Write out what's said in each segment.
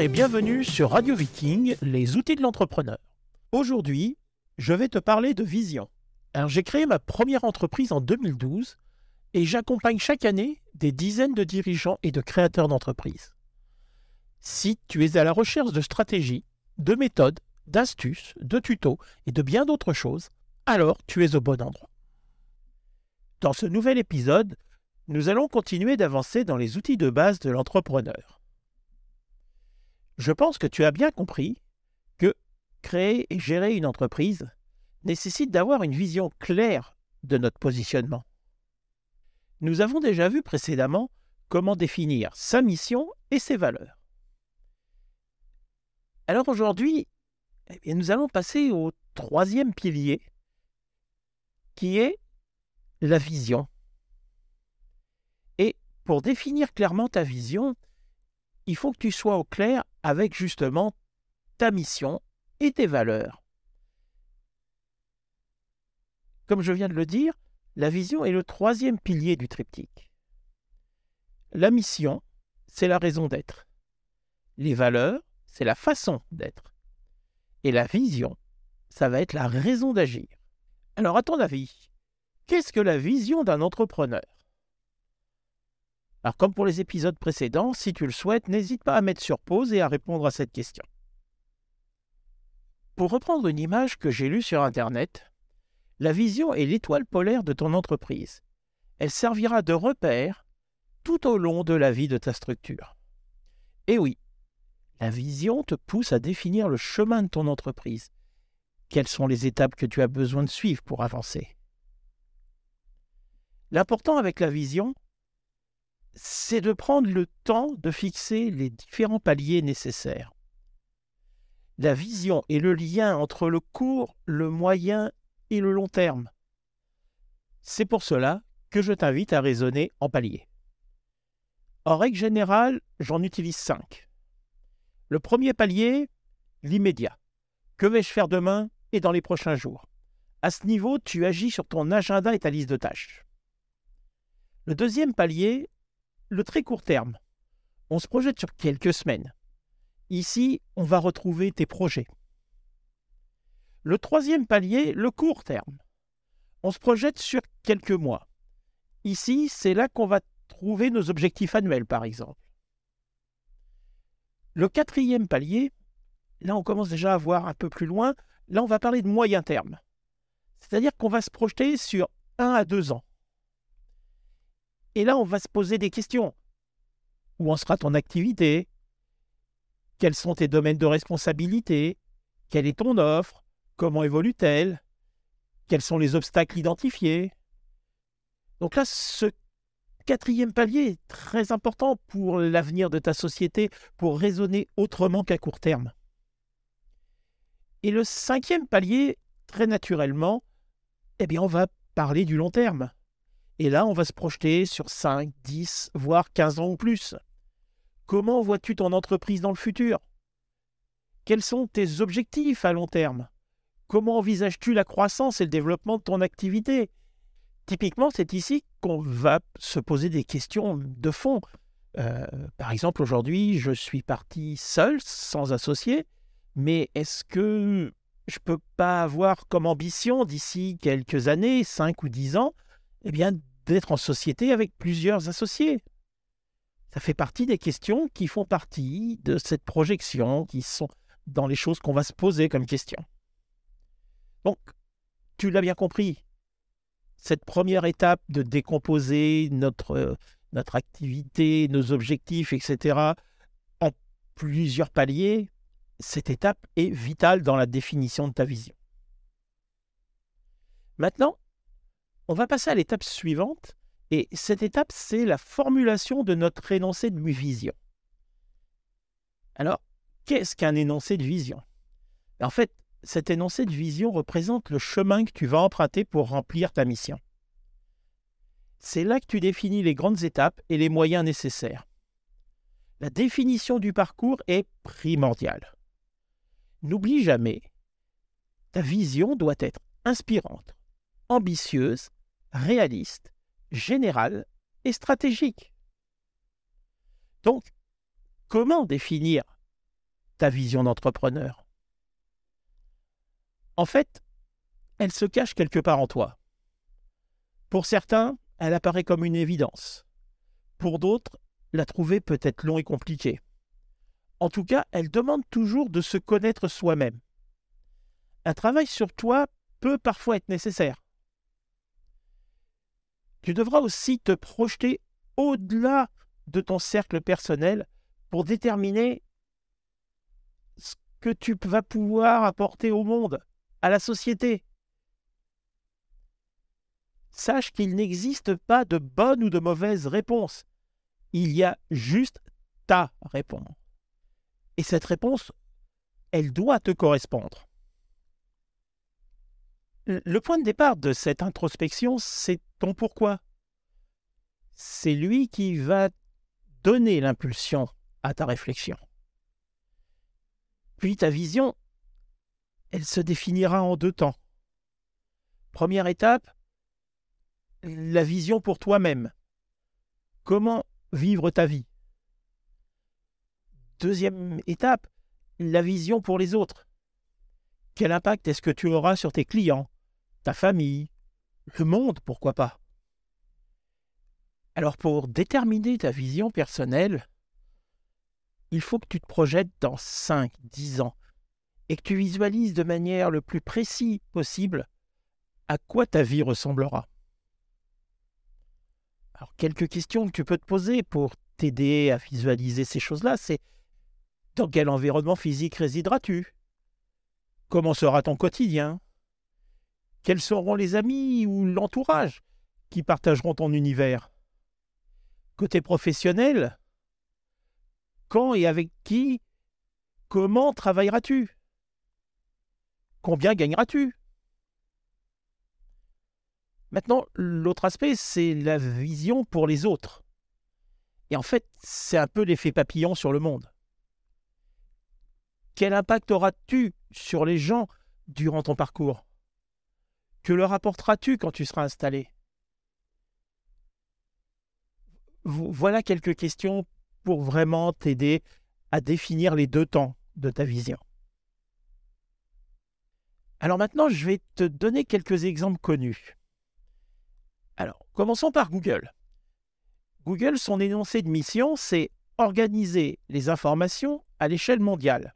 Et bienvenue sur Radio Viking, les outils de l'entrepreneur. Aujourd'hui, je vais te parler de vision. J'ai créé ma première entreprise en 2012 et j'accompagne chaque année des dizaines de dirigeants et de créateurs d'entreprises. Si tu es à la recherche de stratégies, de méthodes, d'astuces, de tutos et de bien d'autres choses, alors tu es au bon endroit. Dans ce nouvel épisode, nous allons continuer d'avancer dans les outils de base de l'entrepreneur. Je pense que tu as bien compris que créer et gérer une entreprise nécessite d'avoir une vision claire de notre positionnement. Nous avons déjà vu précédemment comment définir sa mission et ses valeurs. Alors aujourd'hui, eh nous allons passer au troisième pilier, qui est la vision. Et pour définir clairement ta vision, il faut que tu sois au clair avec justement ta mission et tes valeurs. Comme je viens de le dire, la vision est le troisième pilier du triptyque. La mission, c'est la raison d'être. Les valeurs, c'est la façon d'être. Et la vision, ça va être la raison d'agir. Alors à ton avis, qu'est-ce que la vision d'un entrepreneur? Alors comme pour les épisodes précédents, si tu le souhaites, n'hésite pas à mettre sur pause et à répondre à cette question. Pour reprendre une image que j'ai lue sur Internet, la vision est l'étoile polaire de ton entreprise. Elle servira de repère tout au long de la vie de ta structure. Et oui, la vision te pousse à définir le chemin de ton entreprise. Quelles sont les étapes que tu as besoin de suivre pour avancer? L'important avec la vision, c'est de prendre le temps de fixer les différents paliers nécessaires. La vision est le lien entre le court, le moyen et le long terme. C'est pour cela que je t'invite à raisonner en paliers. En règle générale, j'en utilise cinq. Le premier palier, l'immédiat. Que vais-je faire demain et dans les prochains jours? À ce niveau, tu agis sur ton agenda et ta liste de tâches. Le deuxième palier, le très court terme. On se projette sur quelques semaines. Ici, on va retrouver tes projets. Le troisième palier, le court terme. On se projette sur quelques mois. Ici, c'est là qu'on va trouver nos objectifs annuels, par exemple. Le quatrième palier, là on commence déjà à voir un peu plus loin, là on va parler de moyen terme. C'est-à-dire qu'on va se projeter sur un à deux ans. Et là on va se poser des questions. Où en sera ton activité? Quels sont tes domaines de responsabilité? Quelle est ton offre? Comment évolue-t-elle? Quels sont les obstacles identifiés? Donc là, ce quatrième palier est très important pour l'avenir de ta société, pour raisonner autrement qu'à court terme. Et le cinquième palier, très naturellement, eh bien, on va parler du long terme. Et là, on va se projeter sur 5, 10, voire 15 ans ou plus. Comment vois-tu ton entreprise dans le futur? Quels sont tes objectifs à long terme? Comment envisages-tu la croissance et le développement de ton activité? Typiquement, c'est ici qu'on va se poser des questions de fond. Euh, par exemple, aujourd'hui, je suis parti seul, sans associé, mais est-ce que je ne peux pas avoir comme ambition d'ici quelques années, 5 ou 10 ans, eh bien, d'être en société avec plusieurs associés ça fait partie des questions qui font partie de cette projection, qui sont dans les choses qu'on va se poser comme questions. Donc, tu l'as bien compris, cette première étape de décomposer notre, notre activité, nos objectifs, etc., en plusieurs paliers, cette étape est vitale dans la définition de ta vision. Maintenant, on va passer à l'étape suivante, et cette étape, c'est la formulation de notre énoncé de vision. Alors, qu'est-ce qu'un énoncé de vision? En fait, cet énoncé de vision représente le chemin que tu vas emprunter pour remplir ta mission. C'est là que tu définis les grandes étapes et les moyens nécessaires. La définition du parcours est primordiale. N'oublie jamais, ta vision doit être inspirante, ambitieuse, réaliste générale et stratégique. Donc, comment définir ta vision d'entrepreneur? En fait, elle se cache quelque part en toi. Pour certains, elle apparaît comme une évidence. Pour d'autres, la trouver peut être long et compliqué. En tout cas, elle demande toujours de se connaître soi-même. Un travail sur toi peut parfois être nécessaire. Tu devras aussi te projeter au-delà de ton cercle personnel pour déterminer ce que tu vas pouvoir apporter au monde, à la société. Sache qu'il n'existe pas de bonne ou de mauvaise réponse. Il y a juste ta réponse. Et cette réponse, elle doit te correspondre. Le point de départ de cette introspection, c'est ton pourquoi. C'est lui qui va donner l'impulsion à ta réflexion. Puis ta vision, elle se définira en deux temps. Première étape, la vision pour toi-même. Comment vivre ta vie? Deuxième étape, la vision pour les autres. Quel impact est-ce que tu auras sur tes clients, ta famille, le monde, pourquoi pas? Alors pour déterminer ta vision personnelle, il faut que tu te projettes dans 5, 10 ans et que tu visualises de manière le plus précise possible à quoi ta vie ressemblera. Alors quelques questions que tu peux te poser pour t'aider à visualiser ces choses-là, c'est dans quel environnement physique résideras-tu? Comment sera ton quotidien? Quels seront les amis ou l'entourage qui partageront ton univers? Côté professionnel, quand et avec qui Comment travailleras-tu? Combien gagneras-tu? Maintenant, l'autre aspect, c'est la vision pour les autres. Et en fait, c'est un peu l'effet papillon sur le monde. Quel impact auras-tu sur les gens durant ton parcours? Que leur apporteras-tu quand tu seras installé? Voilà quelques questions pour vraiment t'aider à définir les deux temps de ta vision. Alors maintenant, je vais te donner quelques exemples connus. Alors, commençons par Google. Google, son énoncé de mission, c'est organiser les informations à l'échelle mondiale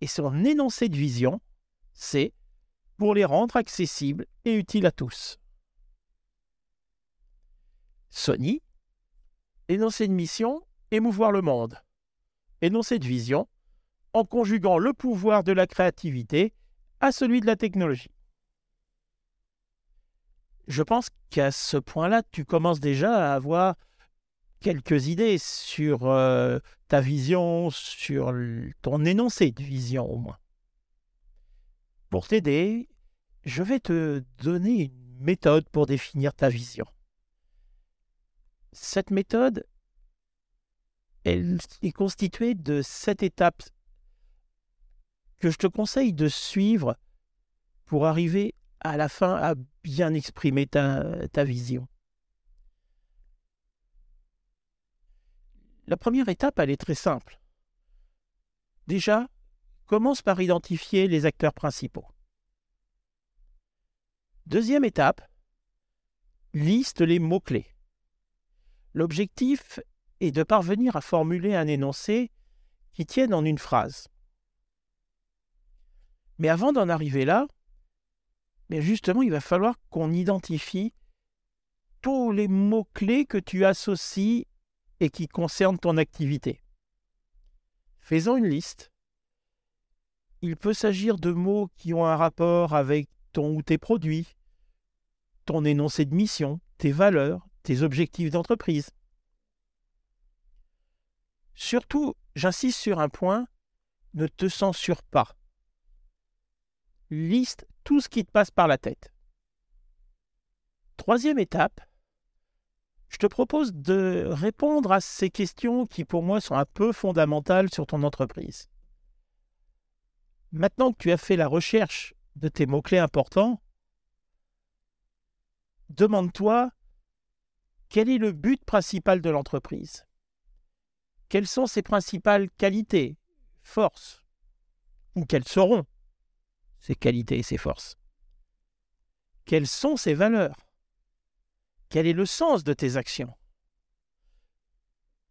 et son énoncé de vision, c'est pour les rendre accessibles et utiles à tous. Sony, énoncé de mission, émouvoir le monde. Énoncé de vision, en conjuguant le pouvoir de la créativité à celui de la technologie. Je pense qu'à ce point-là, tu commences déjà à avoir quelques idées sur euh, ta vision, sur ton énoncé de vision au moins. Pour t'aider, je vais te donner une méthode pour définir ta vision. Cette méthode, est constituée de sept étapes que je te conseille de suivre pour arriver à la fin à bien exprimer ta vision. La première étape, elle est très simple. Déjà, commence par identifier les acteurs principaux. Deuxième étape, liste les mots-clés. L'objectif est de parvenir à formuler un énoncé qui tienne en une phrase. Mais avant d'en arriver là, mais justement, il va falloir qu'on identifie tous les mots-clés que tu associes et qui concerne ton activité. Faisons une liste. Il peut s'agir de mots qui ont un rapport avec ton ou tes produits, ton énoncé de mission, tes valeurs, tes objectifs d'entreprise. Surtout, j'insiste sur un point, ne te censure pas. Liste tout ce qui te passe par la tête. Troisième étape, je te propose de répondre à ces questions qui pour moi sont un peu fondamentales sur ton entreprise. Maintenant que tu as fait la recherche de tes mots-clés importants, demande-toi quel est le but principal de l'entreprise? Quelles sont ses principales qualités, forces? Ou quelles seront ses qualités et ses forces? Quelles sont ses valeurs? Quel est le sens de tes actions?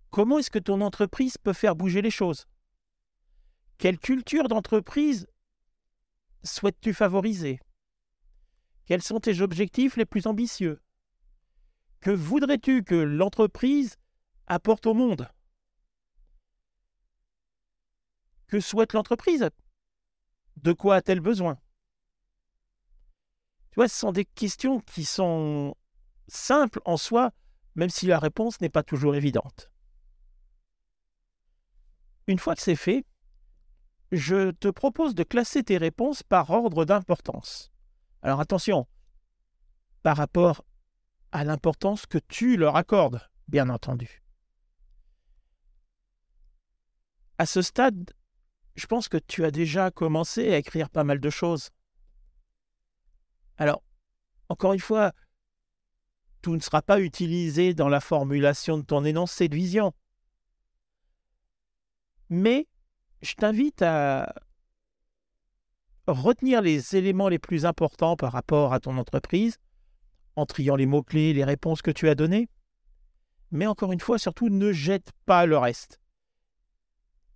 Comment est-ce que ton entreprise peut faire bouger les choses? Quelle culture d'entreprise souhaites-tu favoriser? Quels sont tes objectifs les plus ambitieux? Que voudrais-tu que l'entreprise apporte au monde? Que souhaite l'entreprise? De quoi a-t-elle besoin? Tu vois, ce sont des questions qui sont simples en soi, même si la réponse n'est pas toujours évidente. Une fois que c'est fait, je te propose de classer tes réponses par ordre d'importance. Alors attention, par rapport à l'importance que tu leur accordes, bien entendu. À ce stade, je pense que tu as déjà commencé à écrire pas mal de choses. Alors, encore une fois, tout ne sera pas utilisé dans la formulation de ton énoncé de vision. Mais je t'invite à retenir les éléments les plus importants par rapport à ton entreprise, en triant les mots-clés, les réponses que tu as données. Mais encore une fois, surtout, ne jette pas le reste.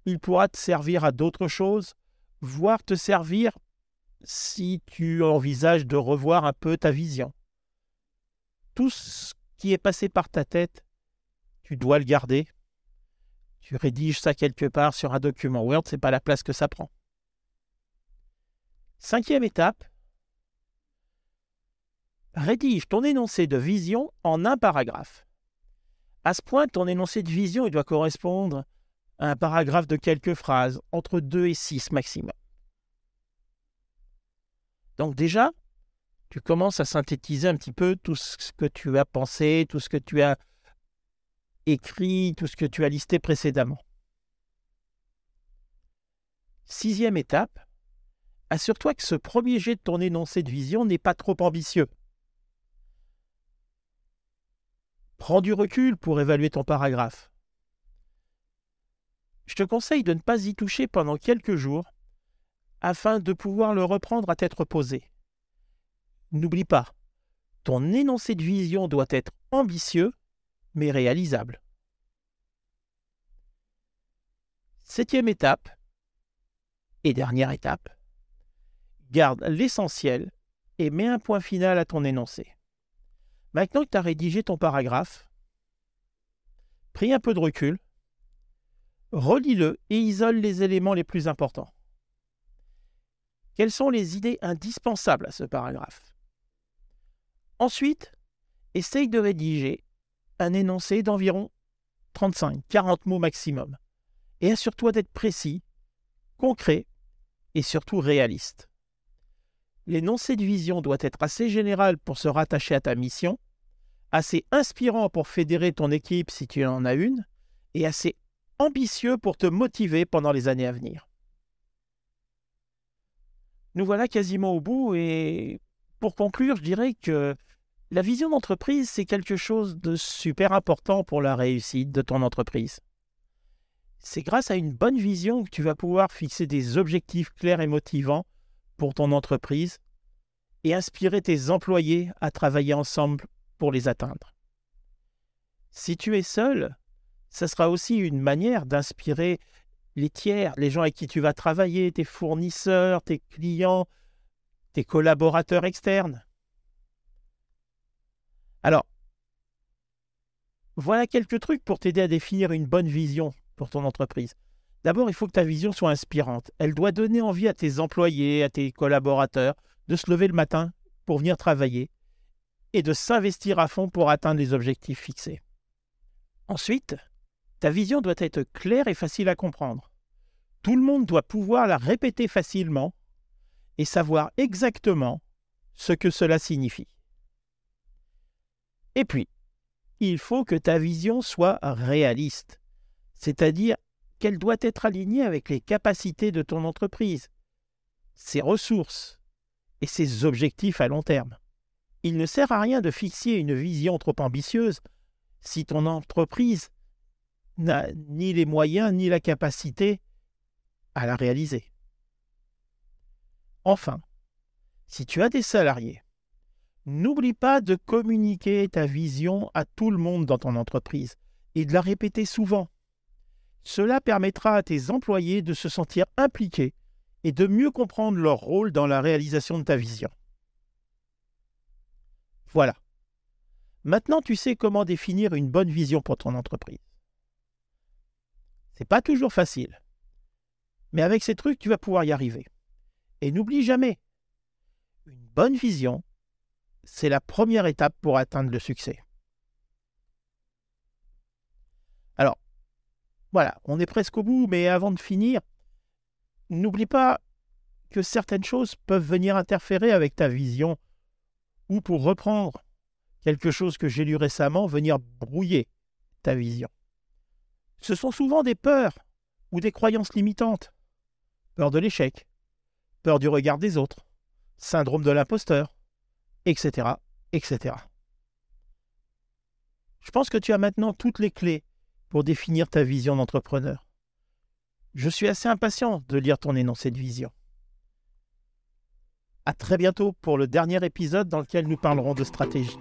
Il pourra te servir à d'autres choses, voire te servir si tu envisages de revoir un peu ta vision. Tout ce qui est passé par ta tête, tu dois le garder tu rédiges ça quelque part sur un document Word, c'est pas la place que ça prend. Cinquième étape, rédige ton énoncé de vision en un paragraphe. À ce point, ton énoncé de vision doit correspondre à un paragraphe de quelques phrases, entre 2 et 6 maximum. Donc déjà, tu commences à synthétiser un petit peu tout ce que tu as pensé, tout ce que tu as écrit tout ce que tu as listé précédemment. Sixième étape, assure-toi que ce premier jet de ton énoncé de vision n'est pas trop ambitieux. Prends du recul pour évaluer ton paragraphe. Je te conseille de ne pas y toucher pendant quelques jours afin de pouvoir le reprendre à tête reposée. N'oublie pas, ton énoncé de vision doit être ambitieux mais réalisable. Septième étape et dernière étape, garde l'essentiel et mets un point final à ton énoncé. Maintenant que tu as rédigé ton paragraphe, pris un peu de recul, relis-le et isole les éléments les plus importants. Quelles sont les idées indispensables à ce paragraphe? Ensuite, essaye de rédiger un énoncé d'environ 35-40 mots maximum. Et assure-toi d'être précis, concret et surtout réaliste. L'énoncé de vision doit être assez général pour se rattacher à ta mission, assez inspirant pour fédérer ton équipe si tu en as une, et assez ambitieux pour te motiver pendant les années à venir. Nous voilà quasiment au bout et pour conclure, je dirais que la vision d'entreprise, c'est quelque chose de super important pour la réussite de ton entreprise. C'est grâce à une bonne vision que tu vas pouvoir fixer des objectifs clairs et motivants pour ton entreprise et inspirer tes employés à travailler ensemble pour les atteindre. Si tu es seul, ce sera aussi une manière d'inspirer les tiers, les gens avec qui tu vas travailler, tes fournisseurs, tes clients, tes collaborateurs externes. Alors, voilà quelques trucs pour t'aider à définir une bonne vision pour ton entreprise. D'abord, il faut que ta vision soit inspirante. Elle doit donner envie à tes employés, à tes collaborateurs de se lever le matin pour venir travailler et de s'investir à fond pour atteindre les objectifs fixés. Ensuite, ta vision doit être claire et facile à comprendre. Tout le monde doit pouvoir la répéter facilement et savoir exactement ce que cela signifie. Et puis, il faut que ta vision soit réaliste, c'est-à-dire qu'elle doit être alignée avec les capacités de ton entreprise, ses ressources et ses objectifs à long terme. Il ne sert à rien de fixer une vision trop ambitieuse si ton entreprise n'a ni les moyens ni la capacité à la réaliser. Enfin, si tu as des salariés, n'oublie pas de communiquer ta vision à tout le monde dans ton entreprise et de la répéter souvent. Cela permettra à tes employés de se sentir impliqués et de mieux comprendre leur rôle dans la réalisation de ta vision. Voilà. Maintenant, tu sais comment définir une bonne vision pour ton entreprise. C'est pas toujours facile. Mais avec ces trucs, tu vas pouvoir y arriver. Et n'oublie jamais, une bonne vision, c'est la première étape pour atteindre le succès. Alors, voilà, on est presque au bout, mais avant de finir, n'oublie pas que certaines choses peuvent venir interférer avec ta vision, ou pour reprendre quelque chose que j'ai lu récemment, venir brouiller ta vision. Ce sont souvent des peurs ou des croyances limitantes. Peur de l'échec, peur du regard des autres, syndrome de l'imposteur, etc., etc. Je pense que tu as maintenant toutes les clés pour définir ta vision d'entrepreneur. Je suis assez impatient de lire ton énoncé de vision. À très bientôt pour le dernier épisode dans lequel nous parlerons de stratégie.